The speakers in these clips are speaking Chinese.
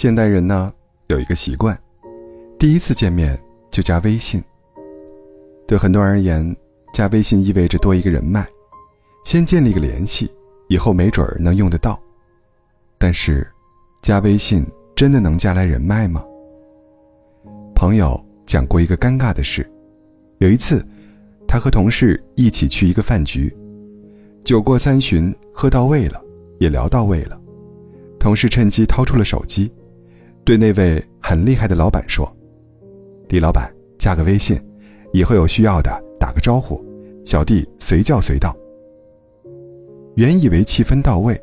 现代人呢有一个习惯，第一次见面就加微信。对很多人而言，加微信意味着多一个人脉，先建立个联系，以后没准儿能用得到。但是，加微信真的能加来人脉吗？朋友讲过一个尴尬的事，有一次，他和同事一起去一个饭局，酒过三巡，喝到位了，也聊到位了，同事趁机掏出了手机，对那位很厉害的老板说：“李老板，加个微信。”以后有需要的打个招呼，小弟随叫随到。原以为气氛到位，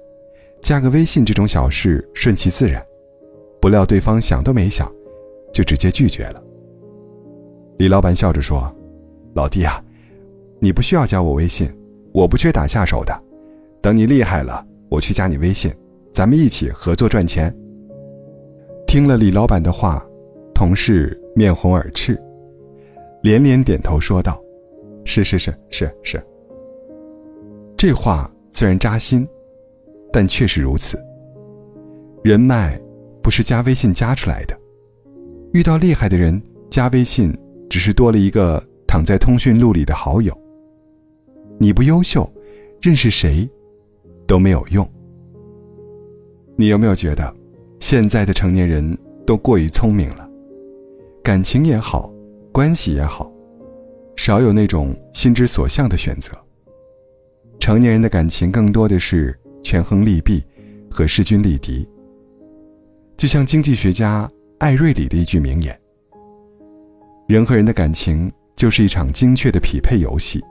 加个微信这种小事顺其自然，不料对方想都没想，就直接拒绝了。李老板笑着说：“老弟啊，你不需要加我微信，我不缺打下手的。等你厉害了，我去加你微信，咱们一起合作赚钱。”听了李老板的话，同事面红耳赤。连连点头说道：“是是是是是。”这话虽然扎心，但确实如此。人脉不是加微信加出来的，遇到厉害的人加微信，只是多了一个躺在通讯录里的好友。你不优秀，认识谁都没有用。你有没有觉得，现在的成年人都过于聪明了？感情也好。关系也好，少有那种心之所向的选择。成年人的感情更多的是权衡利弊和势均力敌。就像经济学家艾瑞里的一句名言：“人和人的感情就是一场精确的匹配游戏，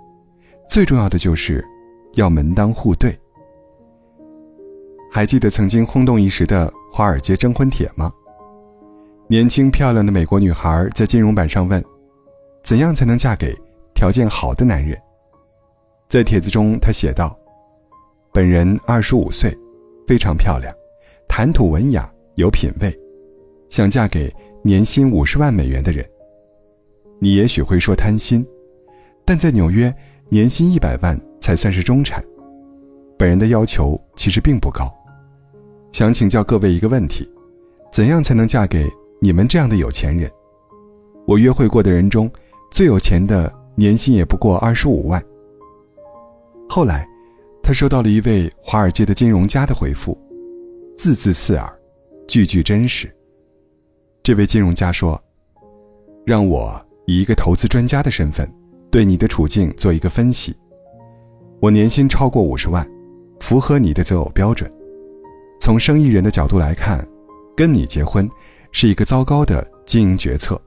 最重要的就是要门当户对。”还记得曾经轰动一时的华尔街征婚帖吗？年轻漂亮的美国女孩在金融版上问。怎样才能嫁给条件好的男人？在帖子中，她写道：“本人二十五岁，非常漂亮，谈吐文雅，有品位，想嫁给年薪五十万美元的人。你也许会说贪心，但在纽约，年薪一百万才算是中产。本人的要求其实并不高，想请教各位一个问题：怎样才能嫁给你们这样的有钱人？我约会过的人中。”最有钱的年薪也不过二十五万。后来，他收到了一位华尔街的金融家的回复，字字刺耳，句句真实。这位金融家说：“让我以一个投资专家的身份，对你的处境做一个分析。我年薪超过五十万，符合你的择偶标准。从生意人的角度来看，跟你结婚是一个糟糕的经营决策。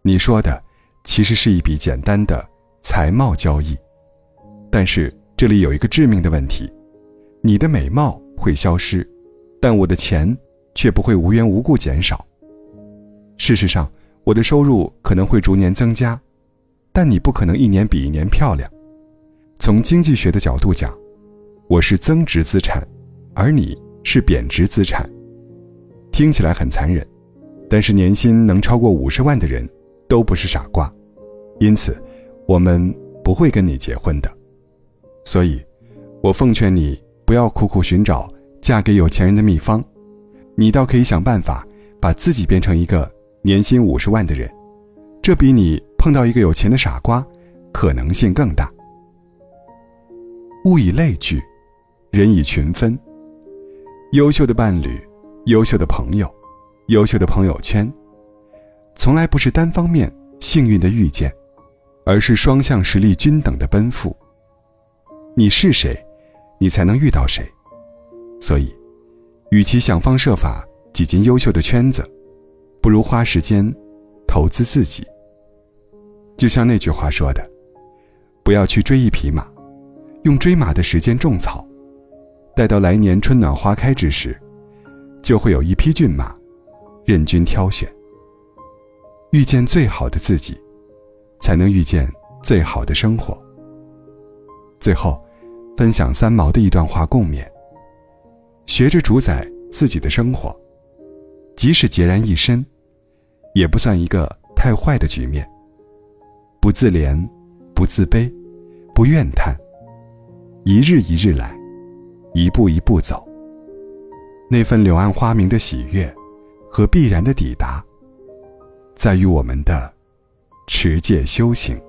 你说的。”其实是一笔简单的财贸交易，但是这里有一个致命的问题：你的美貌会消失，但我的钱却不会无缘无故减少。事实上，我的收入可能会逐年增加，但你不可能一年比一年漂亮。从经济学的角度讲，我是增值资产，而你是贬值资产。听起来很残忍，但是年薪能超过五十万的人。都不是傻瓜，因此，我们不会跟你结婚的。所以，我奉劝你不要苦苦寻找嫁给有钱人的秘方，你倒可以想办法把自己变成一个年薪五十万的人，这比你碰到一个有钱的傻瓜可能性更大。物以类聚，人以群分。优秀的伴侣，优秀的朋友，优秀的朋友圈。从来不是单方面幸运的遇见，而是双向实力均等的奔赴。你是谁，你才能遇到谁。所以，与其想方设法挤进优秀的圈子，不如花时间投资自己。就像那句话说的：“不要去追一匹马，用追马的时间种草，待到来年春暖花开之时，就会有一匹骏马任君挑选。”遇见最好的自己，才能遇见最好的生活。最后，分享三毛的一段话共勉：学着主宰自己的生活，即使孑然一身，也不算一个太坏的局面。不自怜，不自卑，不怨叹，一日一日来，一步一步走。那份柳暗花明的喜悦，和必然的抵达，在于我们的持戒修行。